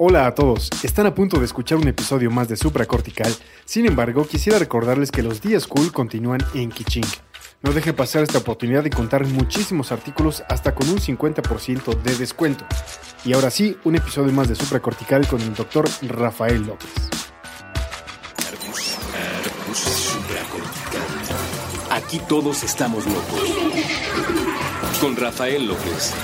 Hola a todos, están a punto de escuchar un episodio más de Supracortical, sin embargo quisiera recordarles que los días cool continúan en Kiching. No dejen pasar esta oportunidad de encontrar muchísimos artículos hasta con un 50% de descuento. Y ahora sí, un episodio más de Supracortical con el doctor Rafael López. Aquí todos estamos locos. Con Rafael López.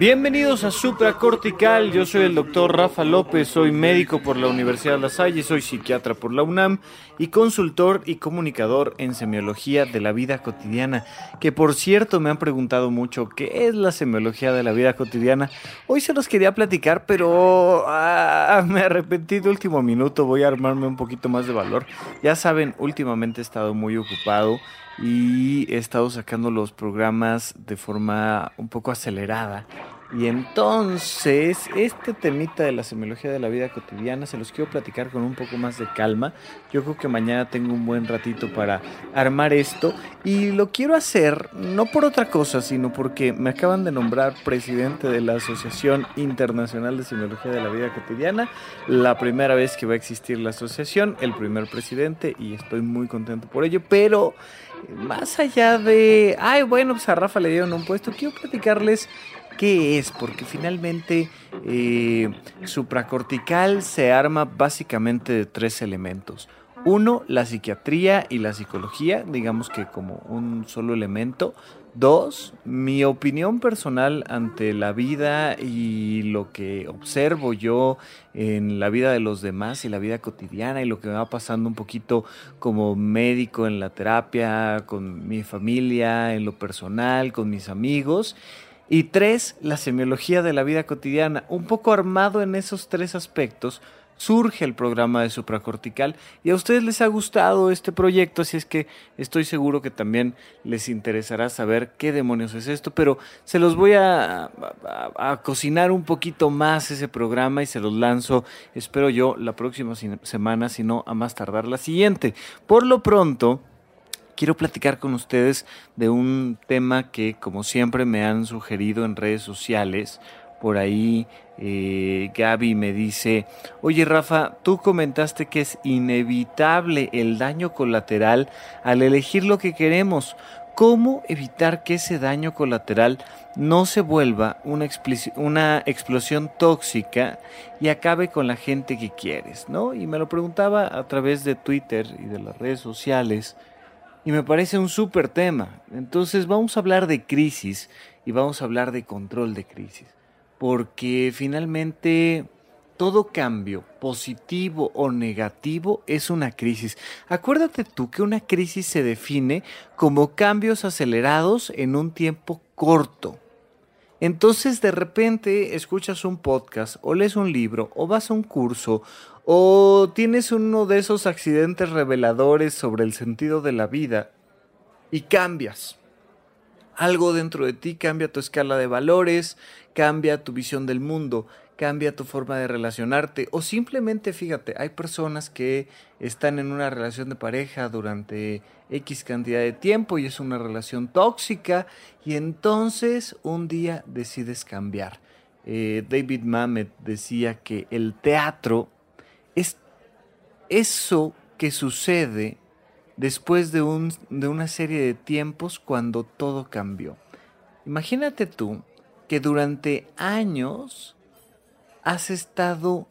Bienvenidos a Supracortical, yo soy el doctor Rafa López, soy médico por la Universidad de La Salle, soy psiquiatra por la UNAM y consultor y comunicador en semiología de la vida cotidiana, que por cierto me han preguntado mucho qué es la semiología de la vida cotidiana. Hoy se los quería platicar, pero ah, me arrepentí de último minuto, voy a armarme un poquito más de valor. Ya saben, últimamente he estado muy ocupado y he estado sacando los programas de forma un poco acelerada. Y entonces, este temita de la semiología de la vida cotidiana se los quiero platicar con un poco más de calma. Yo creo que mañana tengo un buen ratito para armar esto. Y lo quiero hacer no por otra cosa, sino porque me acaban de nombrar presidente de la Asociación Internacional de Semiología de la Vida Cotidiana. La primera vez que va a existir la asociación, el primer presidente, y estoy muy contento por ello. Pero más allá de, ay, bueno, pues a Rafa le dieron un puesto, quiero platicarles qué es, porque finalmente eh, supracortical se arma básicamente de tres elementos. Uno, la psiquiatría y la psicología, digamos que como un solo elemento. Dos, mi opinión personal ante la vida y lo que observo yo en la vida de los demás y la vida cotidiana y lo que me va pasando un poquito como médico en la terapia, con mi familia, en lo personal, con mis amigos. Y tres, la semiología de la vida cotidiana. Un poco armado en esos tres aspectos, surge el programa de supracortical y a ustedes les ha gustado este proyecto, así es que estoy seguro que también les interesará saber qué demonios es esto, pero se los voy a, a, cocinar un poquito más ese programa y se los lanzo, espero yo, la próxima semana, si no a más tardar la siguiente. Por lo pronto, quiero platicar con ustedes de un tema que, como siempre, me han sugerido en redes sociales. Por ahí eh, Gaby me dice, oye Rafa, tú comentaste que es inevitable el daño colateral al elegir lo que queremos. ¿Cómo evitar que ese daño colateral no se vuelva una, una, explosión tóxica y acabe con la gente que quieres? ¿no? Y me lo preguntaba a través de Twitter y de las redes sociales y me parece un súper tema. Entonces vamos a hablar de crisis y vamos a hablar de control de crisis porque finalmente todo cambio, positivo o negativo, es una crisis. Acuérdate tú que una crisis se define como cambios acelerados en un tiempo corto. Entonces de repente escuchas un podcast o lees un libro o vas a un curso o tienes uno de esos accidentes reveladores sobre el sentido de la vida y cambias algo dentro de ti, cambia tu escala de valores, cambia tu visión del mundo, cambia tu forma de relacionarte o simplemente fíjate, hay personas que están en una relación de pareja durante X cantidad de tiempo y es una relación tóxica y entonces un día decides cambiar. Eh, David Mamet decía que el teatro es eso que sucede después de, un, de una serie de tiempos cuando todo cambió. Imagínate tú que durante años has estado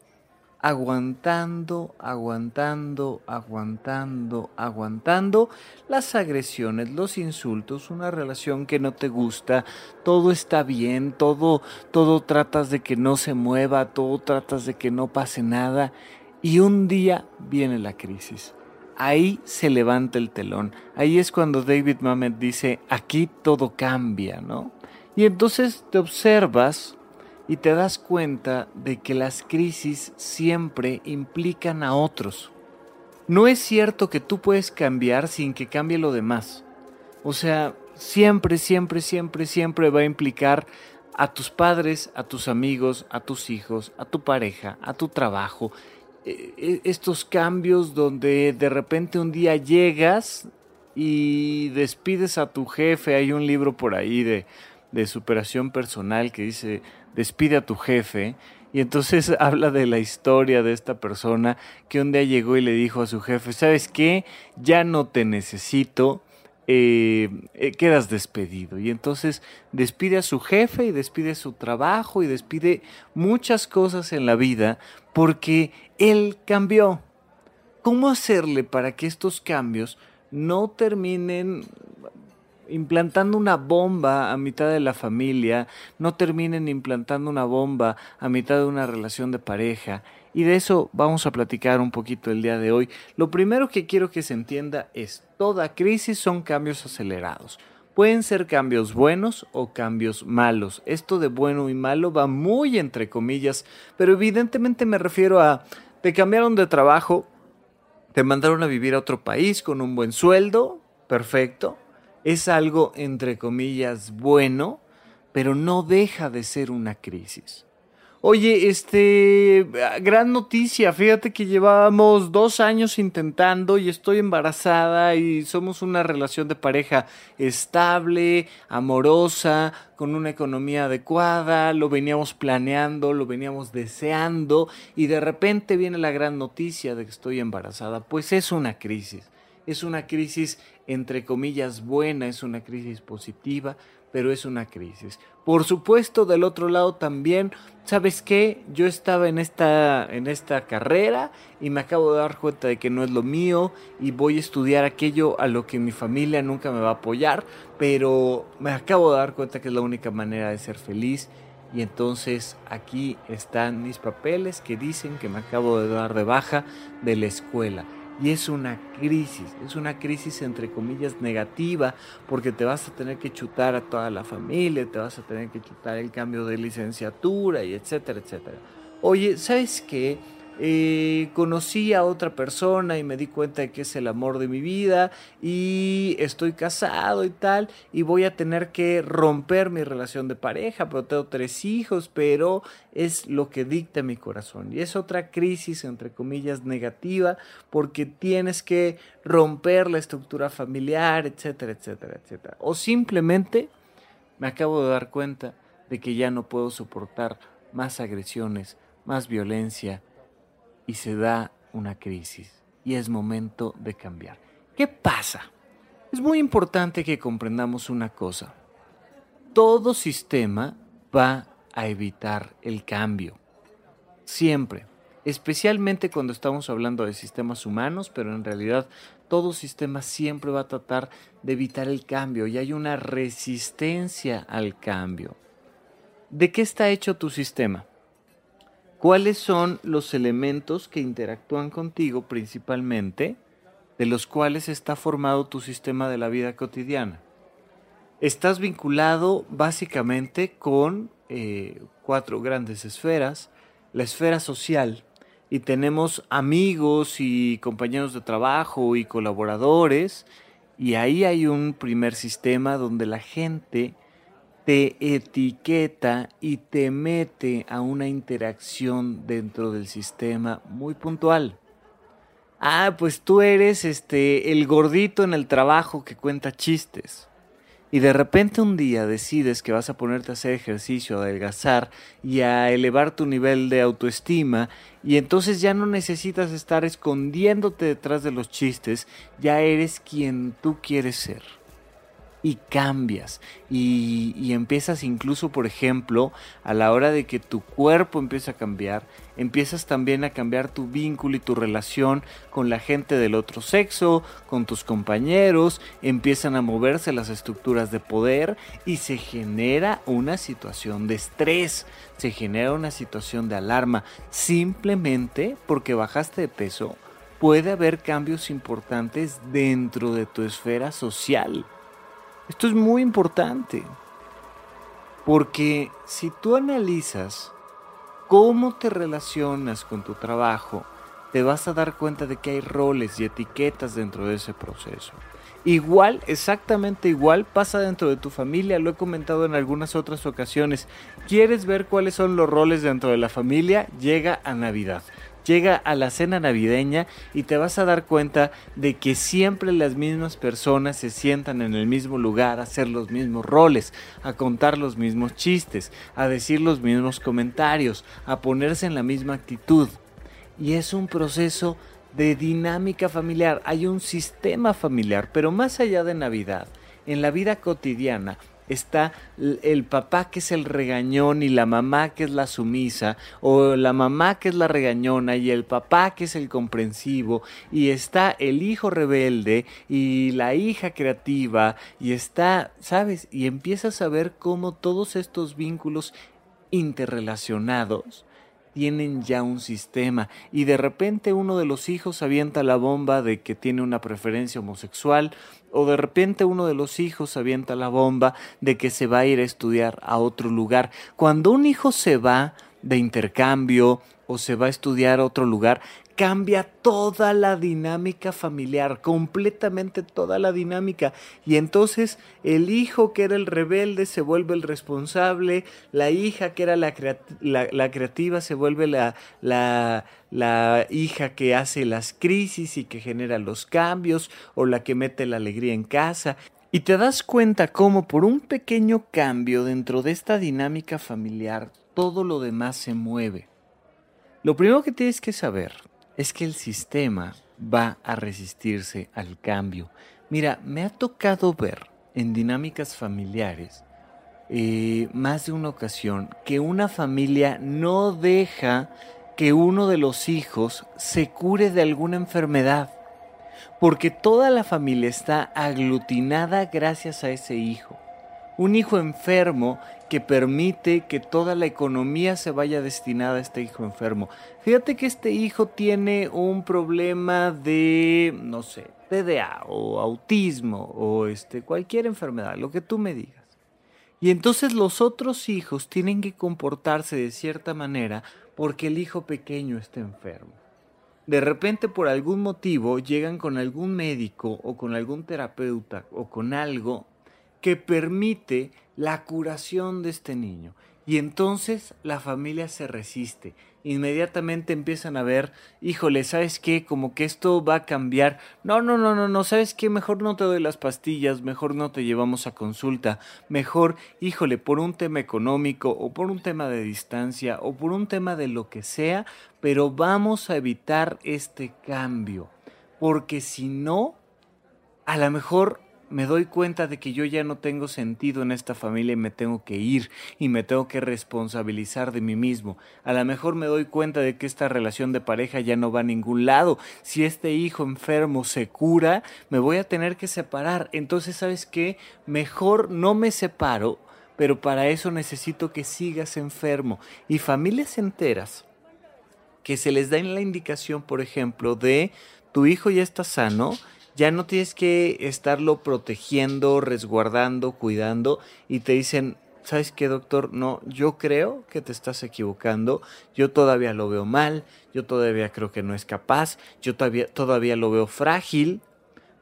aguantando, aguantando, aguantando, aguantando las agresiones, los insultos, una relación que no te gusta, todo está bien, todo todo tratas de que no se mueva, todo tratas de que no pase nada y un día viene la crisis ahí se levanta el telón. Ahí es cuando David Mamet dice, aquí todo cambia, ¿no? Y entonces te observas y te das cuenta de que las crisis siempre implican a otros. No es cierto que tú puedes cambiar sin que cambie lo demás. O sea, siempre, siempre, siempre, siempre va a implicar a tus padres, a tus amigos, a tus hijos, a tu pareja, a tu trabajo estos cambios donde de repente un día llegas y despides a tu jefe. Hay un libro por ahí de, de superación personal que dice, despide a tu jefe. Y entonces habla de la historia de esta persona que un día llegó y le dijo a su jefe, ¿sabes qué? Ya no te necesito, eh, eh, quedas despedido. Y entonces despide a su jefe y despide su trabajo y despide muchas cosas en la vida porque él cambió. ¿Cómo hacerle para que estos cambios no terminen implantando una bomba a mitad de la familia, no terminen implantando una bomba a mitad de una relación de pareja. Y de eso vamos a platicar un poquito el día de hoy. Lo primero que quiero que se entienda es, toda crisis son cambios acelerados. Pueden ser cambios buenos o cambios malos. Esto de bueno y malo va muy entre comillas, pero evidentemente me refiero a, te cambiaron de trabajo, te mandaron a vivir a otro país con un buen sueldo, perfecto es algo, entre comillas, bueno, pero no deja de ser una crisis. Oye, este, gran noticia, fíjate que llevábamos dos años intentando y estoy embarazada y somos una relación de pareja estable, amorosa, con una economía adecuada, lo veníamos planeando, lo veníamos deseando y de repente viene la gran noticia de que estoy embarazada. Pues es una crisis, es una crisis entre comillas, buena, es una crisis positiva, pero es una crisis. Por supuesto, del otro lado también, ¿sabes qué? Yo estaba en esta, en esta carrera y me acabo de dar cuenta de que no es lo mío y voy a estudiar aquello a lo que mi familia nunca me va a apoyar, pero me acabo de dar cuenta que es la única manera de ser feliz. Y entonces aquí están mis papeles que dicen que me acabo de dar de baja de la escuela. Y es una crisis, es una crisis entre comillas negativa, porque te vas a tener que chutar a toda la familia, te vas a tener que chutar el cambio de licenciatura y etcétera, etcétera. Oye, ¿sabes qué? Eh, conocí a otra persona y me di cuenta de que es el amor de mi vida y estoy casado y tal y voy a tener que romper mi relación de pareja, pero tengo tres hijos, pero es lo que dicta mi corazón y es otra crisis entre comillas negativa porque tienes que romper la estructura familiar, etcétera, etcétera, etcétera. O simplemente me acabo de dar cuenta de que ya no puedo soportar más agresiones, más violencia, y se da una crisis y es momento de cambiar. ¿Qué pasa? Es muy importante que comprendamos una cosa. Todo sistema va a evitar el cambio. Siempre. Especialmente cuando estamos hablando de sistemas humanos, pero en realidad todo sistema siempre va a tratar de evitar el cambio y hay una resistencia al cambio. ¿De qué está hecho tu sistema? ¿Cuáles son los elementos que interactúan contigo principalmente, de los cuales está formado tu sistema de la vida cotidiana? Estás vinculado básicamente con eh, cuatro grandes esferas. La esfera social, y tenemos amigos y compañeros de trabajo y colaboradores, y ahí hay un primer sistema donde la gente te etiqueta y te mete a una interacción dentro del sistema muy puntual. Ah, pues tú eres este el gordito en el trabajo que cuenta chistes. Y de repente un día decides que vas a ponerte a hacer ejercicio, a adelgazar y a elevar tu nivel de autoestima y entonces ya no necesitas estar escondiéndote detrás de los chistes, ya eres quien tú quieres ser y cambias y, empiezas incluso, por ejemplo, a la hora de que tu cuerpo empieza a cambiar, empiezas también a cambiar tu vínculo y tu relación con la gente del otro sexo, con tus compañeros, empiezan a moverse las estructuras de poder y se genera una situación de estrés, se genera una situación de alarma, simplemente porque bajaste de peso. Puede haber cambios importantes dentro de tu esfera social. Esto es muy importante, porque si tú analizas cómo te relacionas con tu trabajo, te vas a dar cuenta de que hay roles y etiquetas dentro de ese proceso. Igual, exactamente igual, pasa dentro de tu familia, lo he comentado en algunas otras ocasiones. ¿Quieres ver cuáles son los roles dentro de la familia? Llega a Navidad. Llega a la cena navideña y te vas a dar cuenta de que siempre las mismas personas se sientan en el mismo lugar a hacer los mismos roles, a contar los mismos chistes, a decir los mismos comentarios, a ponerse en la misma actitud. Y es un proceso de dinámica familiar, hay un sistema familiar, pero más allá de Navidad, en la vida cotidiana está el papá que es el regañón y la mamá que es la sumisa, o la mamá que es la regañona y el papá que es el comprensivo, y está el hijo rebelde y la hija creativa, y está, ¿sabes? Y empiezas a ver cómo todos estos vínculos interrelacionados tienen ya un sistema y de repente uno de los hijos avienta la bomba de que tiene una preferencia homosexual o de repente uno de los hijos avienta la bomba de que se va a ir a estudiar a otro lugar. Cuando un hijo se va de intercambio o se va a estudiar a otro lugar, cambia toda la dinámica familiar, completamente toda la dinámica. Y entonces el hijo que era el rebelde se vuelve el responsable, la hija que era la, creativa se vuelve la, la hija que hace las crisis y que genera los cambios, o la que mete la alegría en casa. Y te das cuenta cómo por un pequeño cambio dentro de esta dinámica familiar, todo lo demás se mueve. Lo primero que tienes que saber es que el sistema va a resistirse al cambio. Mira, me ha tocado ver en dinámicas familiares eh, más de una ocasión que una familia no deja que uno de los hijos se cure de alguna enfermedad, porque toda la familia está aglutinada gracias a ese hijo. Un hijo enfermo que permite que toda la economía se vaya destinada a este hijo enfermo. Fíjate que este hijo tiene un problema de, no sé, TDA o autismo o este, cualquier enfermedad, lo que tú me digas. Y entonces los otros hijos tienen que comportarse de cierta manera porque el hijo pequeño está enfermo. De repente por algún motivo llegan con algún médico o con algún terapeuta o con algo que permite la curación de este niño. Y entonces la familia se resiste. Inmediatamente empiezan a ver, híjole, ¿sabes qué? Como que esto va a cambiar. No, no, no, no, no, ¿sabes qué? Mejor no te doy las pastillas, mejor no te llevamos a consulta. Mejor, híjole, por un tema económico o por un tema de distancia o por un tema de lo que sea, pero vamos a evitar este cambio. Porque si no, a lo mejor me doy cuenta de que yo ya no tengo sentido en esta familia y me tengo que ir y me tengo que responsabilizar de mí mismo. A lo mejor me doy cuenta de que esta relación de pareja ya no va a ningún lado. Si este hijo enfermo se cura, me voy a tener que separar. Entonces, ¿sabes qué? Mejor no me separo, pero para eso necesito que sigas enfermo. Y familias enteras que se les da la indicación, por ejemplo, de tu hijo ya está sano, ya no tienes que estarlo protegiendo, resguardando, cuidando y te dicen, ¿sabes qué, doctor? No, yo creo que te estás equivocando, yo todavía lo veo mal, yo todavía creo que no es capaz, yo todavía, todavía lo veo frágil,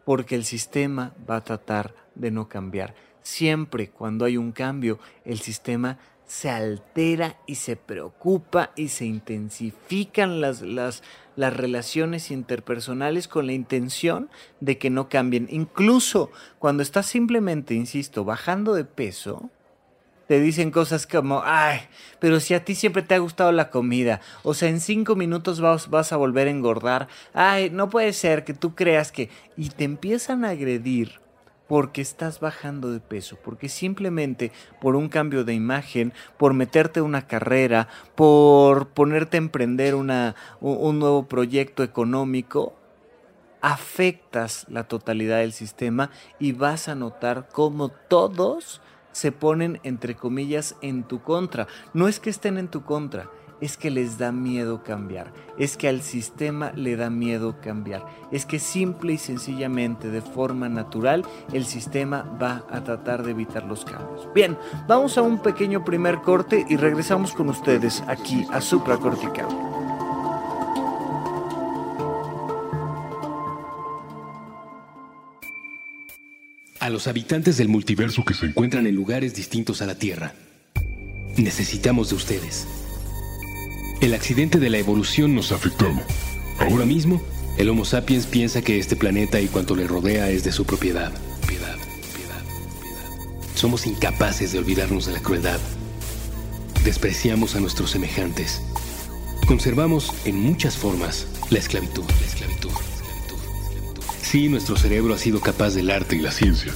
porque el sistema va a tratar de no cambiar. Siempre cuando hay un cambio, el sistema se altera y se preocupa y se intensifican las, las, las relaciones interpersonales con la intención de que no cambien. Incluso cuando estás simplemente, insisto, bajando de peso, te dicen cosas como, ay, pero si a ti siempre te ha gustado la comida, o sea, en cinco minutos vas, vas a volver a engordar, ay, no puede ser que tú creas que... Y te empiezan a agredir porque estás bajando de peso, porque simplemente por un cambio de imagen, por meterte una carrera, por ponerte a emprender una, un nuevo proyecto económico, afectas la totalidad del sistema y vas a notar cómo todos se ponen, entre comillas, en tu contra. No es que estén en tu contra, es que les da miedo cambiar, es que al sistema le da miedo cambiar, es que simple y sencillamente de forma natural el sistema va a tratar de evitar los cambios. Bien, vamos a un pequeño primer corte y regresamos con ustedes aquí a Supracortical. A los habitantes del multiverso que se encuentran en lugares distintos a la Tierra, necesitamos de ustedes. El accidente de la evolución nos afectó. Ahora mismo, el Homo sapiens piensa que este planeta y cuanto le rodea es de su propiedad. Piedad, piedad, piedad. Somos incapaces de olvidarnos de la crueldad. Despreciamos a nuestros semejantes. Conservamos en muchas formas la esclavitud, la esclavitud. Sí, nuestro cerebro ha sido capaz del arte y la ciencia.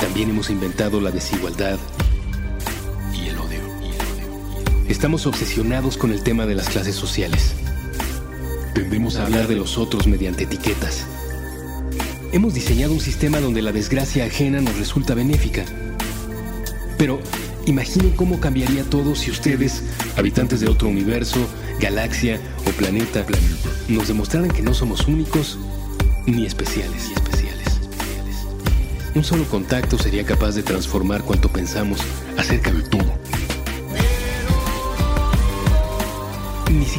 También hemos inventado la desigualdad Estamos obsesionados con el tema de las clases sociales. Tendemos a hablar de los otros mediante etiquetas. Hemos diseñado un sistema donde la desgracia ajena nos resulta benéfica. Pero imaginen cómo cambiaría todo si ustedes, habitantes de otro universo, galaxia o planeta, nos demostraran que no somos únicos ni especiales. Especiales. Un solo contacto sería capaz de transformar cuanto pensamos acerca de todo.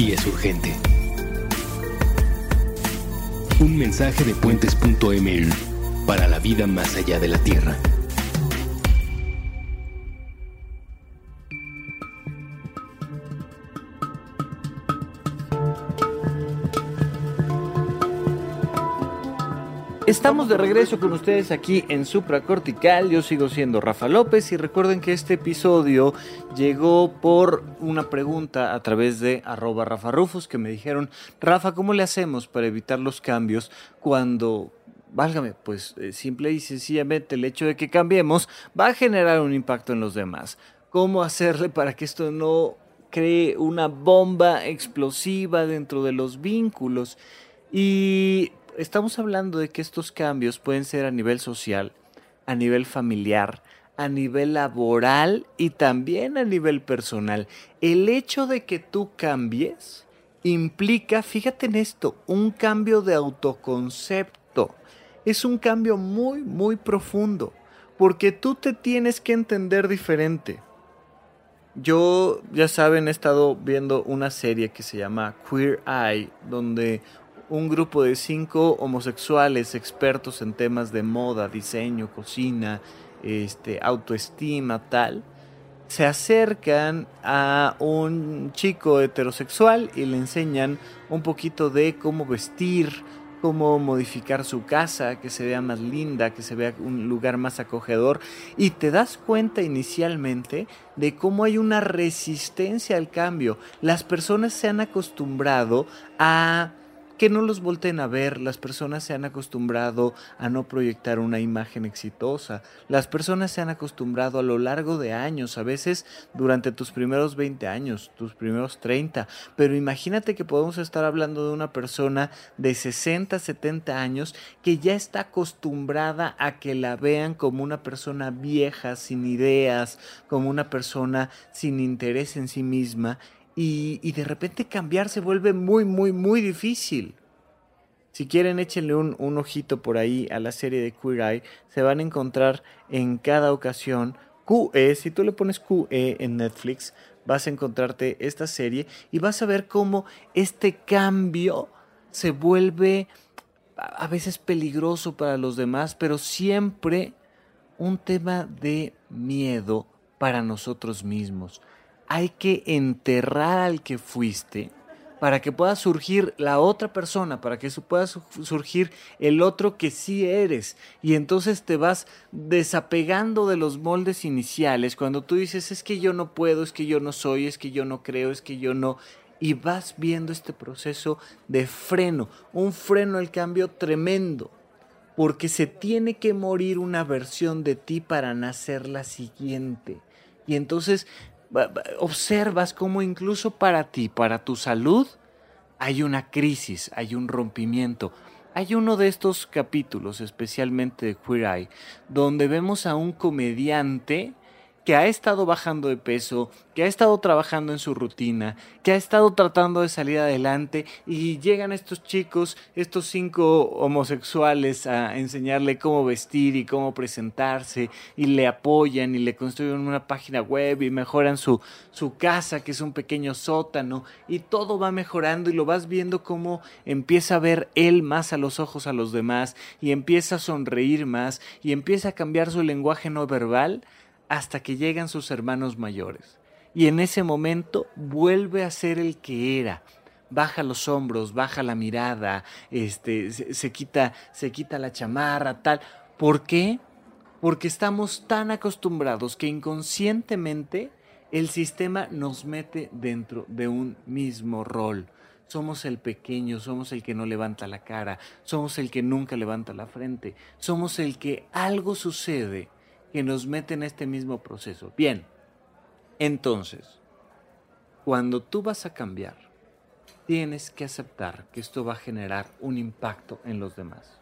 y es urgente. Un mensaje de puentes.ml para la vida más allá de la Tierra. Estamos de regreso con ustedes aquí en Supracortical. Yo sigo siendo Rafa López y recuerden que este episodio llegó por una pregunta a través de arroba Rafa Rufus que me dijeron, Rafa, ¿cómo le hacemos para evitar los cambios cuando, válgame, pues eh, simple y sencillamente el hecho de que cambiemos va a generar un impacto en los demás? ¿Cómo hacerle para que esto no cree una bomba explosiva dentro de los vínculos? Y estamos hablando de que estos cambios pueden ser a nivel social, a nivel familiar, a nivel laboral y también a nivel personal. El hecho de que tú cambies implica, fíjate en esto, un cambio de autoconcepto. Es un cambio muy, muy profundo, porque tú te tienes que entender diferente. Yo, ya saben, he estado viendo una serie que se llama Queer Eye, donde un grupo de cinco homosexuales expertos en temas de moda, diseño, cocina, este, autoestima, tal, se acercan a un chico heterosexual y le enseñan un poquito de cómo vestir, cómo modificar su casa, que se vea más linda, que se vea un lugar más acogedor. Y te das cuenta inicialmente de cómo hay una resistencia al cambio. Las personas se han acostumbrado a que no los volteen a ver, las personas se han acostumbrado a no proyectar una imagen exitosa, las personas se han acostumbrado a lo largo de años, a veces durante tus primeros 20 años, tus primeros 30, pero imagínate que podemos estar hablando de una persona de 60, 70 años que ya está acostumbrada a que la vean como una persona vieja, sin ideas, como una persona sin interés en sí misma y, y, de repente cambiar se vuelve muy, muy, muy difícil. Si quieren, échenle un, un, ojito por ahí a la serie de Queer Eye. Se van a encontrar en cada ocasión QE. Si tú le pones QE en Netflix, vas a encontrarte esta serie y vas a ver cómo este cambio se vuelve a veces peligroso para los demás, pero siempre un tema de miedo para nosotros mismos hay que enterrar al que fuiste para que pueda surgir la otra persona, para que pueda surgir el otro que sí eres. Y entonces te vas desapegando de los moldes iniciales. Cuando tú dices, es que yo no puedo, es que yo no soy, es que yo no creo, es que yo no... Y vas viendo este proceso de freno, un freno al cambio tremendo. Porque se tiene que morir una versión de ti para nacer la siguiente. Y entonces observas cómo incluso para ti, para tu salud, hay una crisis, hay un rompimiento. Hay uno de estos capítulos, especialmente de Queer Eye, donde vemos a un comediante que ha estado bajando de peso, que ha estado trabajando en su rutina, que ha estado tratando de salir adelante y llegan estos chicos, estos cinco homosexuales a enseñarle cómo vestir y cómo presentarse y le apoyan y le construyen una página web y mejoran su, su casa que es un pequeño sótano y todo va mejorando y lo vas viendo cómo empieza a ver él más a los ojos a los demás y empieza a sonreír más y empieza a cambiar su lenguaje no verbal hasta que llegan sus hermanos mayores. Y en ese momento vuelve a ser el que era. Baja los hombros, baja la mirada, este, se, quita, se quita la chamarra, tal. ¿Por qué? Porque estamos tan acostumbrados que inconscientemente el sistema nos mete dentro de un mismo rol. Somos el pequeño, somos el que no levanta la cara, somos el que nunca levanta la frente, somos el que algo sucede que nos mete en este mismo proceso. Bien, entonces, cuando tú vas a cambiar, tienes que aceptar que esto va a generar un impacto en los demás.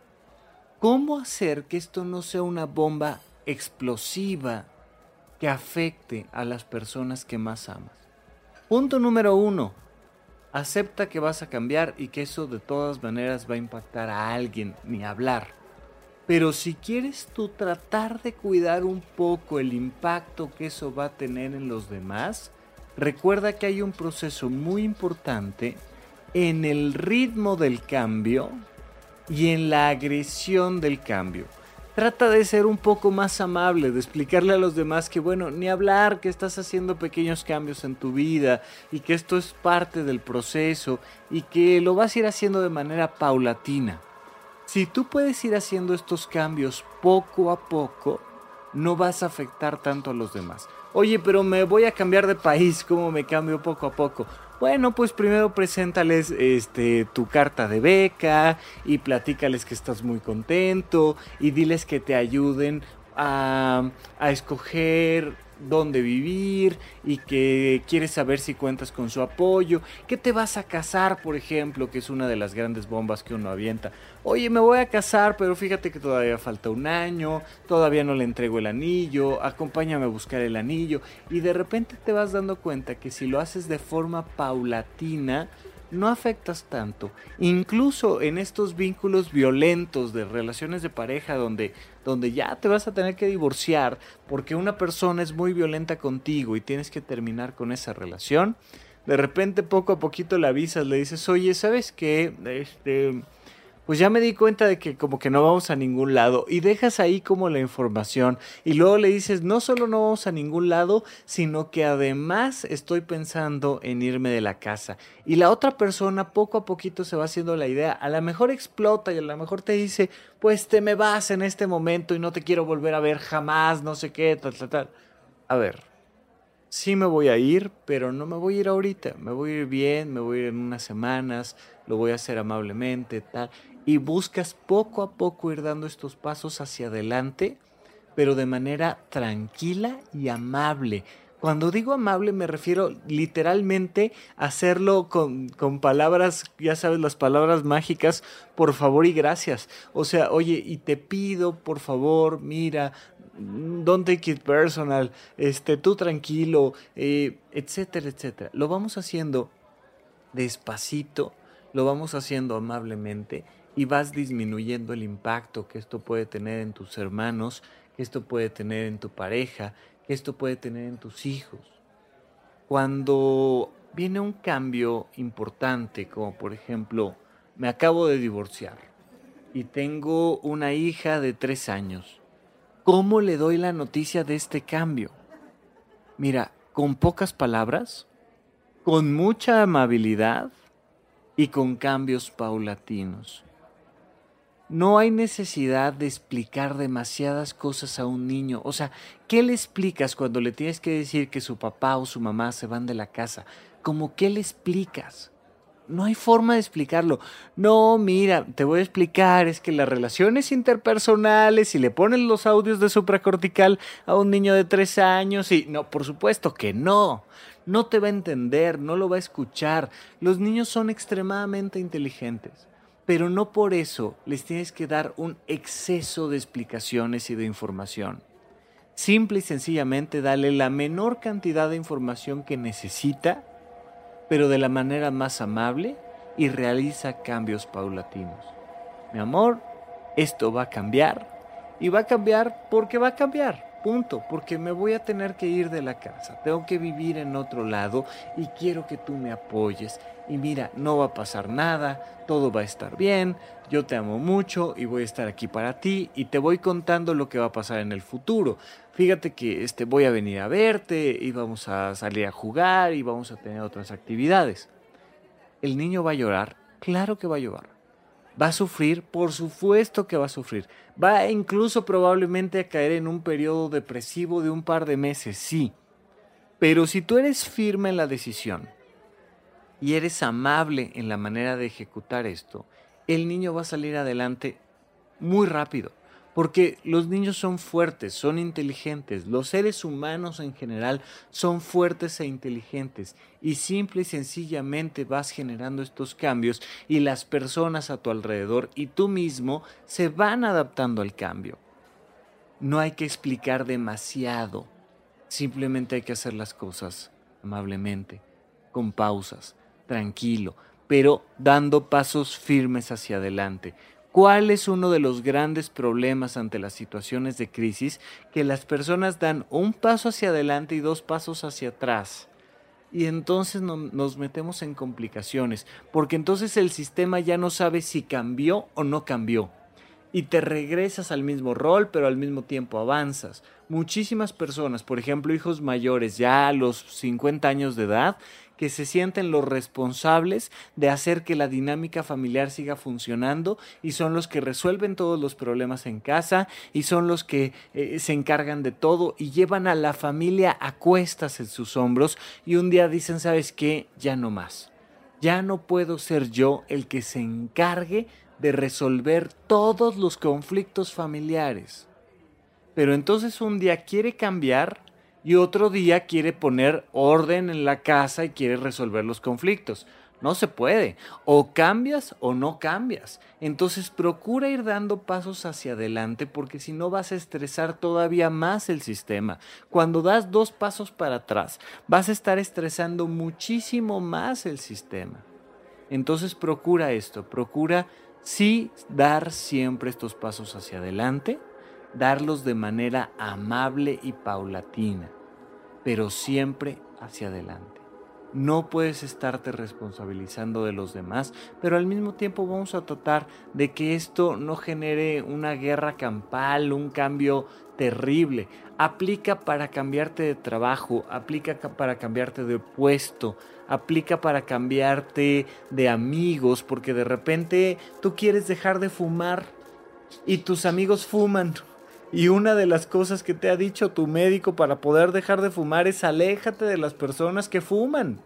¿Cómo hacer que esto no sea una bomba explosiva que afecte a las personas que más amas? Punto número uno, acepta que vas a cambiar y que eso de todas maneras va a impactar a alguien, ni hablar. Pero si quieres tú tratar de cuidar un poco el impacto que eso va a tener en los demás, recuerda que hay un proceso muy importante en el ritmo del cambio y en la agresión del cambio. Trata de ser un poco más amable, de explicarle a los demás que, bueno, ni hablar, que estás haciendo pequeños cambios en tu vida y que esto es parte del proceso y que lo vas a ir haciendo de manera paulatina. Si tú puedes ir haciendo estos cambios poco a poco, no vas a afectar tanto a los demás. Oye, pero me voy a cambiar de país, ¿cómo me cambio poco a poco? Bueno, pues primero preséntales este, tu carta de beca y platícales que estás muy contento y diles que te ayuden a, a escoger dónde vivir y que quieres saber si cuentas con su apoyo, que te vas a casar, por ejemplo, que es una de las grandes bombas que uno avienta. Oye, me voy a casar, pero fíjate que todavía falta un año, todavía no le entrego el anillo, acompáñame a buscar el anillo y de repente te vas dando cuenta que si lo haces de forma paulatina, no afectas tanto. Incluso en estos vínculos violentos de relaciones de pareja donde, donde ya te vas a tener que divorciar porque una persona es muy violenta contigo y tienes que terminar con esa relación, de repente poco a poquito le avisas, le dices, oye, ¿sabes qué? Este pues ya me di cuenta de que como que no vamos a ningún lado y dejas ahí como la información y luego le dices, no solo no vamos a ningún lado, sino que además estoy pensando en irme de la casa. Y la otra persona poco a poquito se va haciendo la idea, a lo mejor explota y a lo mejor te dice, pues te me vas en este momento y no te quiero volver a ver jamás, no sé qué, tal, tal, tal. A ver, sí me voy a ir, pero no me voy a ir ahorita, me voy a ir bien, me voy a ir en unas semanas, lo voy a hacer amablemente, tal y buscas poco a poco ir dando estos pasos hacia adelante, pero de manera tranquila y amable. Cuando digo amable me refiero literalmente a hacerlo con, con, palabras, ya sabes, las palabras mágicas, por favor y gracias. O sea, oye, y te pido, por favor, mira, don't take it personal, este, tú tranquilo, eh, etcétera, etcétera. Lo vamos haciendo despacito, lo vamos haciendo amablemente y vas disminuyendo el impacto que esto puede tener en tus hermanos, que esto puede tener en tu pareja, que esto puede tener en tus hijos. Cuando viene un cambio importante, como por ejemplo, me acabo de divorciar y tengo una hija de tres años, ¿cómo le doy la noticia de este cambio? Mira, con pocas palabras, con mucha amabilidad y con cambios paulatinos. No hay necesidad de explicar demasiadas cosas a un niño. O sea, ¿qué le explicas cuando le tienes que decir que su papá o su mamá se van de la casa? ¿Cómo qué le explicas? No hay forma de explicarlo. No, mira, te voy a explicar, es que las relaciones interpersonales, si le pones los audios de supracortical a un niño de tres años, y no, por supuesto que no. No te va a entender, no lo va a escuchar. Los niños son extremadamente inteligentes pero no por eso les tienes que dar un exceso de explicaciones y de información. Simple y sencillamente dale la menor cantidad de información que necesita, pero de la manera más amable y realiza cambios paulatinos. Mi amor, esto va a cambiar y va a cambiar porque va a cambiar. Punto, porque me voy a tener que ir de la casa, tengo que vivir en otro lado y quiero que tú me apoyes. Y mira, no va a pasar nada, todo va a estar bien, yo te amo mucho y voy a estar aquí para ti y te voy contando lo que va a pasar en el futuro. Fíjate que este voy a venir a verte y vamos a salir a jugar y vamos a tener otras actividades. ¿El niño va a llorar? Claro que va a llorar. ¿Va a sufrir? Por supuesto que va a sufrir. Va incluso probablemente a caer en un periodo depresivo de un par de meses, sí. Pero si tú eres firme en la decisión y eres amable en la manera de ejecutar esto, el niño va a salir adelante muy rápido. Porque los niños son fuertes, son inteligentes, los seres humanos en general son fuertes e inteligentes y simple y sencillamente vas generando estos cambios y las personas a tu alrededor y tú mismo se van adaptando al cambio. No hay que explicar demasiado, simplemente hay que hacer las cosas amablemente, con pausas, tranquilo, pero dando pasos firmes hacia adelante. ¿Cuál es uno de los grandes problemas ante las situaciones de crisis? Que las personas dan un paso hacia adelante y dos pasos hacia atrás. Y entonces nos metemos en complicaciones, porque entonces el sistema ya no sabe si cambió o no cambió. Y te regresas al mismo rol, pero al mismo tiempo avanzas. Muchísimas personas, por ejemplo hijos mayores ya a los 50 años de edad, que se sienten los responsables de hacer que la dinámica familiar siga funcionando y son los que resuelven todos los problemas en casa y son los que eh, se encargan de todo y llevan a la familia a cuestas en sus hombros y un día dicen, ¿sabes qué? Ya no más. Ya no puedo ser yo el que se encargue de resolver todos los conflictos familiares. Pero entonces un día quiere cambiar y otro día quiere poner orden en la casa y quiere resolver los conflictos. No se puede. O cambias o no cambias. Entonces procura ir dando pasos hacia adelante porque si no vas a estresar todavía más el sistema. Cuando das dos pasos para atrás, vas a estar estresando muchísimo más el sistema. Entonces procura esto, procura sí dar siempre estos pasos hacia adelante, darlos de manera amable y paulatina pero siempre hacia adelante. No puedes estarte responsabilizando de los demás, pero al mismo tiempo vamos a tratar de que esto no genere una guerra campal, un cambio terrible. Aplica para cambiarte de trabajo, aplica para cambiarte de puesto, aplica para cambiarte de amigos, porque de repente tú quieres dejar de fumar y tus amigos fuman y una de las cosas que te ha dicho tu médico para poder dejar de fumar es aléjate de las personas que fuman.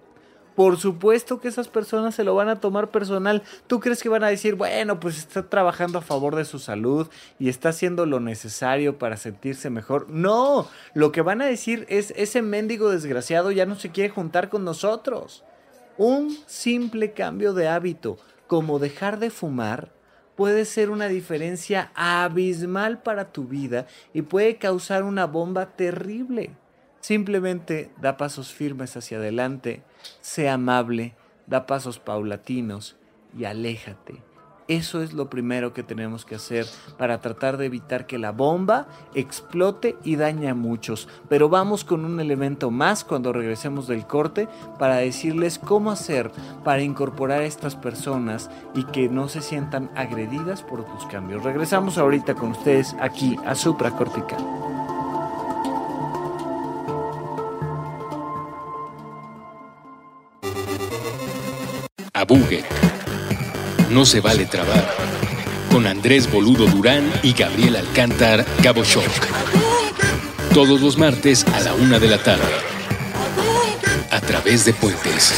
Por supuesto que esas personas se lo van a tomar personal. ¿Tú crees que van a decir, bueno, pues está trabajando a favor de su salud y está haciendo lo necesario para sentirse mejor? No, lo que van a decir es, ese mendigo desgraciado ya no se quiere juntar con nosotros. Un simple cambio de hábito, como dejar de fumar, puede ser una diferencia abismal para tu vida y puede causar una bomba terrible. Simplemente da pasos firmes hacia adelante, sea amable, da pasos paulatinos y aléjate eso es lo primero que tenemos que hacer para tratar de evitar que la bomba explote y dañe a muchos. Pero vamos con un elemento más cuando regresemos del corte para decirles cómo hacer para incorporar a estas personas y que no se sientan agredidas por tus cambios. Regresamos ahorita con ustedes aquí a Supracortical. Abugue no se vale trabar. Con Andrés Boludo Durán y Gabriel Alcántar Shock. Todos los martes a la una de la tarde. A través de Puentes.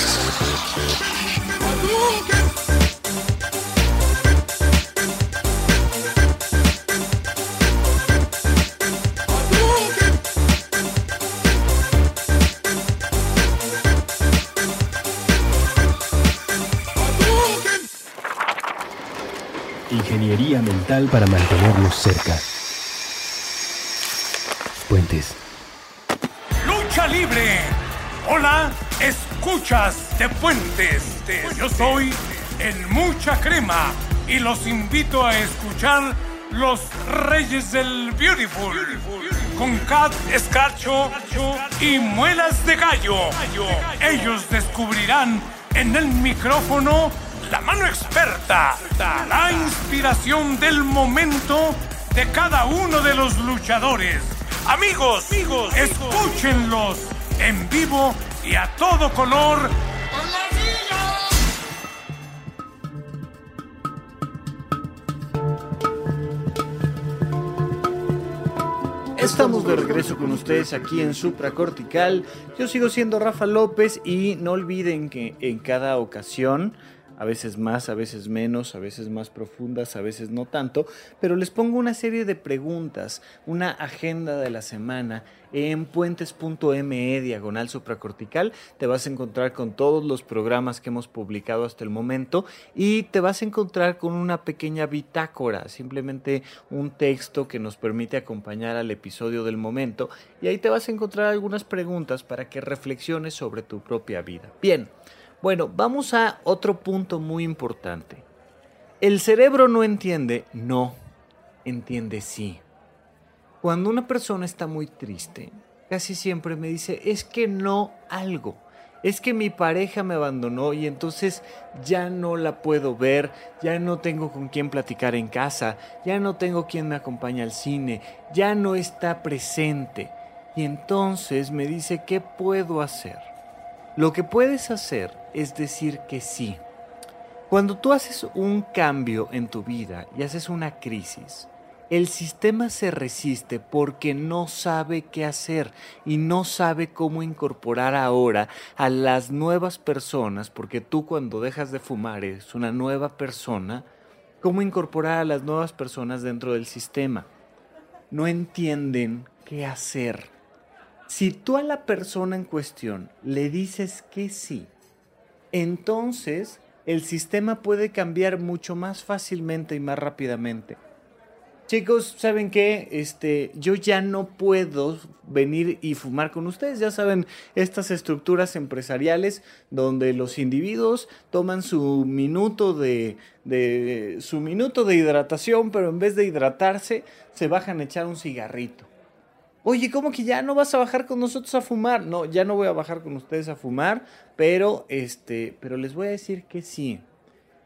Para mantenernos cerca. Puente. Fuentes. ¡Lucha libre! Hola, escuchas de Fuentes. Yo soy el Mucha Crema y los invito a escuchar Los Reyes del Beautiful con Cat Escarcho y Muelas de Gallo. Ellos descubrirán en el micrófono la mano experta, la inspiración del momento de cada uno de los luchadores. Amigos, amigos, escúchenlos en vivo y a todo color. Estamos de regreso con ustedes aquí en Supracortical. Yo sigo siendo Rafa López y no olviden que en cada ocasión a veces más, a veces menos, a veces más profundas, a veces no tanto, pero les pongo una serie de preguntas, una agenda de la semana en puentes.me diagonal supracortical. Te vas a encontrar con todos los programas que hemos publicado hasta el momento y te vas a encontrar con una pequeña bitácora, simplemente un texto que nos permite acompañar al episodio del momento y ahí te vas a encontrar algunas preguntas para que reflexiones sobre tu propia vida. Bien. Bueno, vamos a otro punto muy importante. El cerebro no entiende no, entiende sí. Cuando una persona está muy triste, casi siempre me dice, es que no algo. Es que mi pareja me abandonó y entonces ya no la puedo ver, ya no tengo con quién platicar en casa, ya no tengo quien me acompañe al cine, ya no está presente. Y entonces me dice, ¿qué puedo hacer? Lo que puedes hacer es decir que sí. Cuando tú haces un cambio en tu vida y haces una crisis, el sistema se resiste porque no sabe qué hacer y no sabe cómo incorporar ahora a las nuevas personas, porque tú cuando dejas de fumar eres una nueva persona, cómo incorporar a las nuevas personas dentro del sistema. No entienden qué hacer. Si tú a la persona en cuestión le dices que sí, entonces el sistema puede cambiar mucho más fácilmente y más rápidamente. Chicos, ¿saben qué? Este, yo ya no puedo venir y fumar con ustedes. Ya saben, estas estructuras empresariales donde los individuos toman su minuto de, de su minuto de hidratación, pero en vez de hidratarse, se bajan a echar un cigarrito. Oye, ¿cómo que ya no vas a bajar con nosotros a fumar? No, ya no voy a bajar con ustedes a fumar, pero este, pero les voy a decir que sí.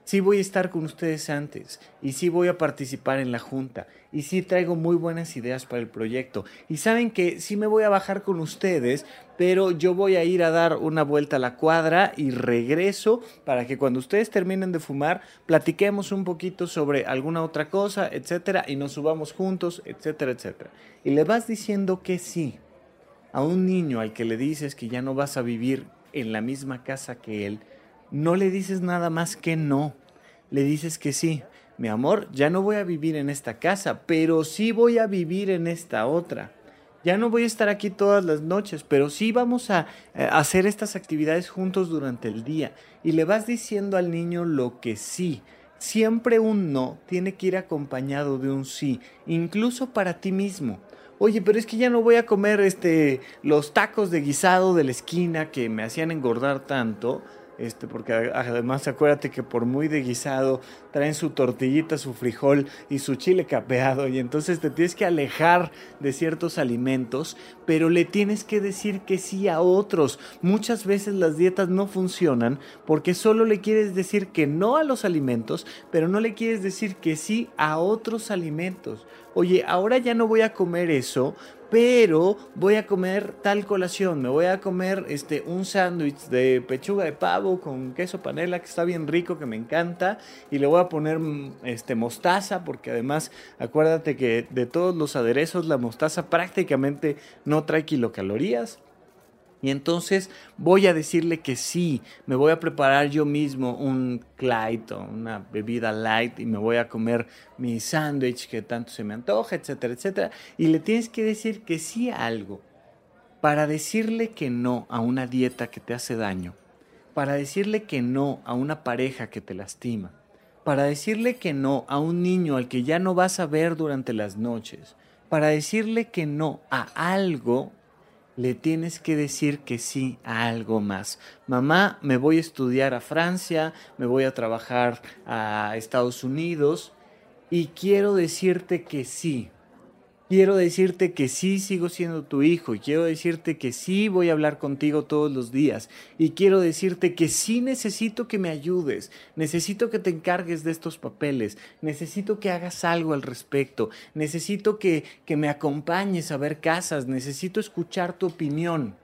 Sí voy a estar con ustedes antes y sí voy a participar en la junta y sí traigo muy buenas ideas para el proyecto. Y saben que sí me voy a bajar con ustedes, pero yo voy a ir a dar una vuelta a la cuadra y regreso para que cuando ustedes terminen de fumar platiquemos un poquito sobre alguna otra cosa, etcétera, y nos subamos juntos, etcétera, etcétera. Y le vas diciendo que sí a un niño al que le dices que ya no vas a vivir en la misma casa que él, no le dices nada más que no, le dices que sí. Mi amor, ya no voy a vivir en esta casa, pero sí voy a vivir en esta otra ya no voy a estar aquí todas las noches, pero sí vamos a, eh, hacer estas actividades juntos durante el día. Y le vas diciendo al niño lo que sí. Siempre un no tiene que ir acompañado de un sí, incluso para ti mismo. Oye, pero es que ya no voy a comer este los tacos de guisado de la esquina que me hacían engordar tanto este, porque además acuérdate que por muy de guisado traen su tortillita, su frijol y su chile capeado y entonces te tienes que alejar de ciertos alimentos, pero le tienes que decir que sí a otros. Muchas veces las dietas no funcionan porque solo le quieres decir que no a los alimentos, pero no le quieres decir que sí a otros alimentos. Oye, ahora ya no voy a comer eso pero voy a comer tal colación, me voy a comer este un sándwich de pechuga de pavo con queso panela que está bien rico, que me encanta y le voy a poner mm, este mostaza porque además acuérdate que de todos los aderezos la mostaza prácticamente no trae kilocalorías. Y entonces voy a decirle que sí, me voy a preparar yo mismo un Clyde una bebida light y me voy a comer mi sándwich que tanto se me antoja, etcétera, etcétera. Y le tienes que decir que sí a algo. Para decirle que no a una dieta que te hace daño. Para decirle que no a una pareja que te lastima. Para decirle que no a un niño al que ya no vas a ver durante las noches Para decirle que no a algo, le tienes que decir que sí a algo más. Mamá, me voy a estudiar a Francia, me voy a trabajar a Estados Unidos y quiero decirte que sí. Quiero decirte que sí sigo siendo tu hijo y quiero decirte que sí voy a hablar contigo todos los días y quiero decirte que sí necesito que me ayudes, necesito que te encargues de estos papeles, necesito que hagas algo al respecto, necesito que, que me acompañes a ver casas, necesito escuchar tu opinión.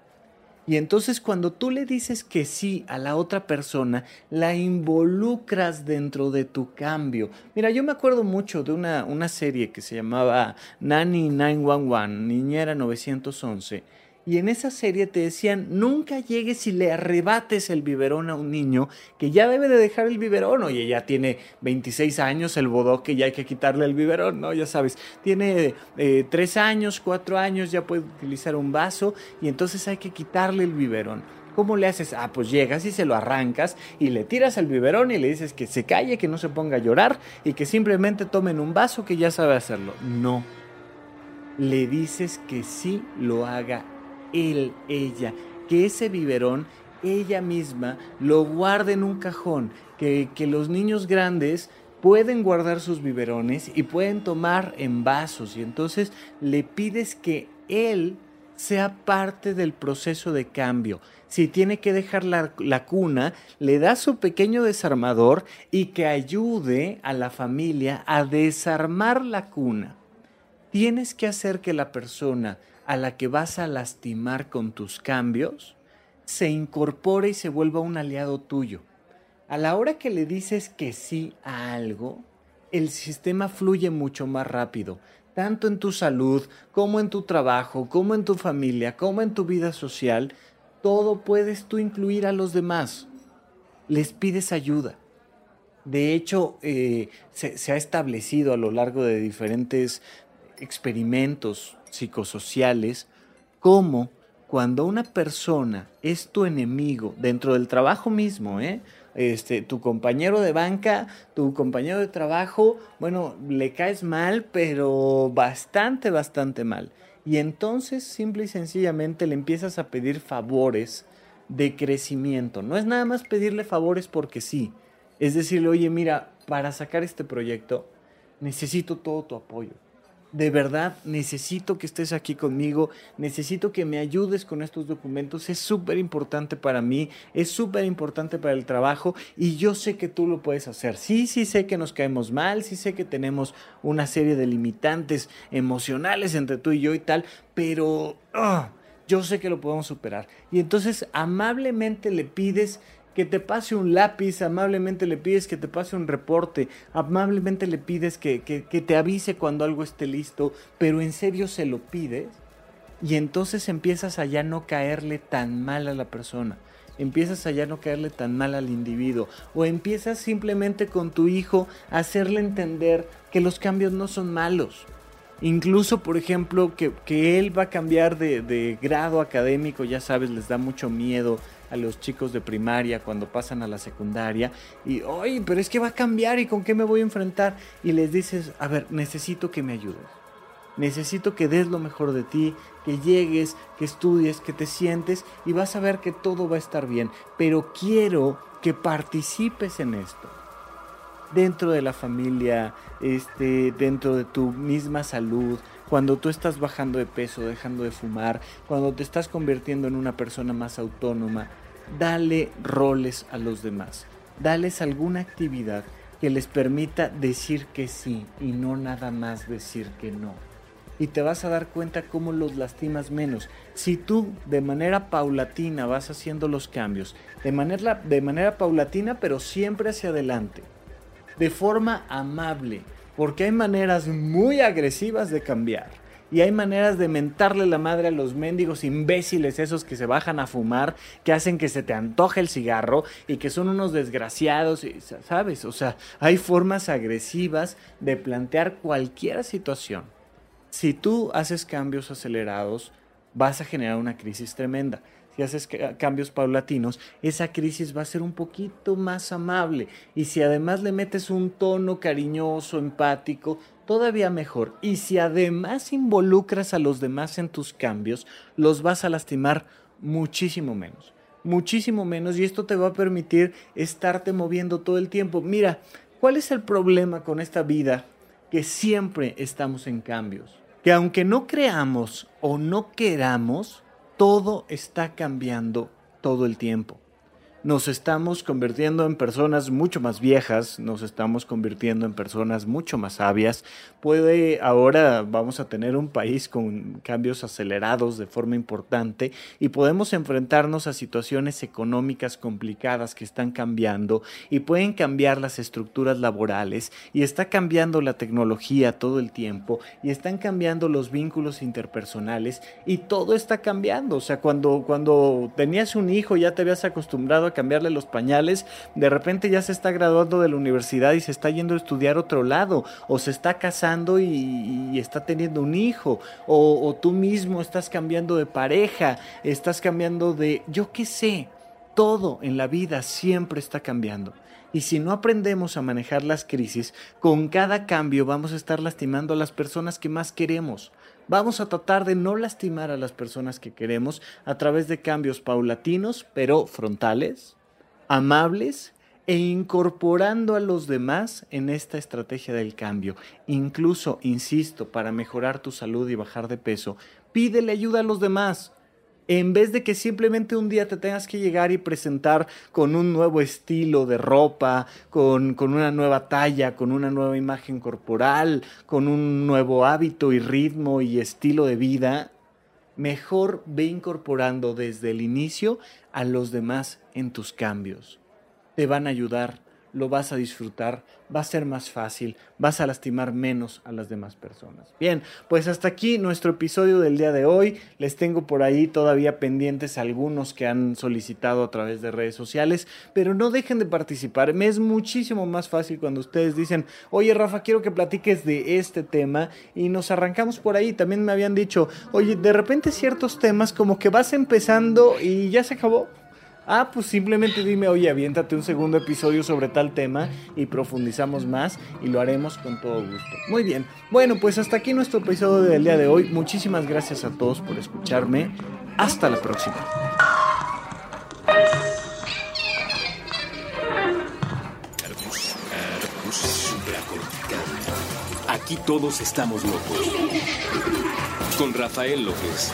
Y entonces cuando tú le dices que sí a la otra persona, la involucras dentro de tu cambio. Mira, yo me acuerdo mucho de una, una serie que se llamaba Nanny 911, Niñera 911 y en esa serie te decían, nunca llegues y le arrebates el biberón a un niño que ya debe de dejar el biberón. Oye, ya tiene 26 años el bodoque, ya hay que quitarle el biberón, ¿no? Ya sabes, tiene eh, 3 años, 4 años, ya puede utilizar un vaso y entonces hay que quitarle el biberón. ¿Cómo le haces? Ah, pues llegas y se lo arrancas y le tiras el biberón y le dices que se calle, que no se ponga a llorar y que simplemente tomen un vaso que ya sabe hacerlo. No. Le dices que sí lo haga él, ella, que ese biberón ella misma lo guarde en un cajón, que, los niños grandes pueden guardar sus biberones y pueden tomar en vasos y entonces le pides que él sea parte del proceso de cambio. Si tiene que dejar la, la, cuna, le da su pequeño desarmador y que ayude a la familia a desarmar la cuna. Tienes que hacer que la persona a la que vas a lastimar con tus cambios se incorpore y se vuelva un aliado tuyo. A la hora que le dices que sí a algo, el sistema fluye mucho más rápido, tanto en tu salud, como en tu trabajo, como en tu familia, como en tu vida social. Todo puedes tú incluir a los demás. Les pides ayuda. De hecho, eh, se, se ha establecido a lo largo de diferentes experimentos psicosociales, como cuando una persona es tu enemigo dentro del trabajo mismo, ¿eh? Este, tu compañero de banca, tu compañero de trabajo, bueno, le caes mal, pero bastante, bastante mal. Y entonces simple y sencillamente le empiezas a pedir favores de crecimiento. No es nada más pedirle favores porque sí. Es decirle, oye, mira, para sacar este proyecto necesito todo tu apoyo de verdad necesito que estés aquí conmigo, necesito que me ayudes con estos documentos, es súper importante para mí, es súper importante para el trabajo y yo sé que tú lo puedes hacer. Sí, sí sé que nos caemos mal, sí sé que tenemos una serie de limitantes emocionales entre tú y yo y tal, pero ah, yo sé que lo podemos superar. Y entonces amablemente le pides que te pase un lápiz, amablemente le pides que te pase un reporte, amablemente le pides que, te avise cuando algo esté listo, pero en serio se lo pides y entonces empiezas a ya no caerle tan mal a la persona, empiezas a ya no caerle tan mal al individuo o empiezas simplemente con tu hijo a hacerle entender que los cambios no son malos. Incluso, por ejemplo, que, él va a cambiar de, de grado académico, ya sabes, les da mucho miedo a los chicos de primaria cuando pasan a la secundaria y, oye, pero es que va a cambiar y con qué me voy a enfrentar. Y les dices, a ver, necesito que me ayudes. Necesito que des lo mejor de ti, que llegues, que estudies, que te sientes y vas a ver que todo va a estar bien. Pero quiero que participes en esto. Dentro de la familia, este, dentro de tu misma salud, cuando tú estás bajando de peso, dejando de fumar, cuando te estás convirtiendo en una persona más autónoma, dale roles a los demás, dales alguna actividad que les permita decir que sí y no nada más decir que no. Y te vas a dar cuenta cómo los lastimas menos. Si tú de manera paulatina vas haciendo los cambios, de manera, de manera paulatina pero siempre hacia adelante, de forma amable, porque hay maneras muy agresivas de cambiar y hay maneras de mentarle la madre a los mendigos imbéciles esos que se bajan a fumar, que hacen que se te antoje el cigarro y que son unos desgraciados, ¿sabes? O sea, hay formas agresivas de plantear cualquier situación. Si tú haces cambios acelerados, vas a generar una crisis tremenda. Si haces cambios paulatinos, esa crisis va a ser un poquito más amable. Y si además le metes un tono cariñoso, empático, todavía mejor. Y si además involucras a los demás en tus cambios, los vas a lastimar muchísimo menos. Muchísimo menos. Y esto te va a permitir estarte moviendo todo el tiempo. Mira, ¿cuál es el problema con esta vida? Que siempre estamos en cambios. Que aunque no creamos o no queramos, todo está cambiando todo el tiempo nos estamos convirtiendo en personas mucho más viejas, nos estamos convirtiendo en personas mucho más sabias. Puede ahora vamos a tener un país con cambios acelerados de forma importante y podemos enfrentarnos a situaciones económicas complicadas que están cambiando y pueden cambiar las estructuras laborales y está cambiando la tecnología todo el tiempo y están cambiando los vínculos interpersonales y todo está cambiando. O sea, cuando, cuando tenías un hijo ya te habías acostumbrado a cambiarle los pañales, de repente ya se está graduando de la universidad y se está yendo a estudiar otro lado, o se está casando y, está teniendo un hijo, o, o tú mismo estás cambiando de pareja, estás cambiando de, yo qué sé, todo en la vida siempre está cambiando. Y si no aprendemos a manejar las crisis, con cada cambio vamos a estar lastimando a las personas que más queremos. Vamos a tratar de no lastimar a las personas que queremos a través de cambios paulatinos, pero frontales, amables e incorporando a los demás en esta estrategia del cambio. Incluso, insisto, para mejorar tu salud y bajar de peso, pídele ayuda a los demás en vez de que simplemente un día te tengas que llegar y presentar con un nuevo estilo de ropa, con, con, una nueva talla, con una nueva imagen corporal, con un nuevo hábito y ritmo y estilo de vida, mejor ve incorporando desde el inicio a los demás en tus cambios. Te van a ayudar lo vas a disfrutar, va a ser más fácil, vas a lastimar menos a las demás personas. Bien, pues hasta aquí nuestro episodio del día de hoy. Les tengo por ahí todavía pendientes algunos que han solicitado a través de redes sociales, pero no dejen de participar. Me es muchísimo más fácil cuando ustedes dicen, oye Rafa, quiero que platiques de este tema y nos arrancamos por ahí. También me habían dicho, oye, de repente ciertos temas como que vas empezando y ya se acabó Ah, pues simplemente dime, oye, aviéntate un segundo episodio sobre tal tema y profundizamos más y lo haremos con todo gusto. Muy bien, bueno, pues hasta aquí nuestro episodio del día de hoy. Muchísimas gracias a todos por escucharme. Hasta la próxima. Aquí todos estamos locos. Con Rafael López.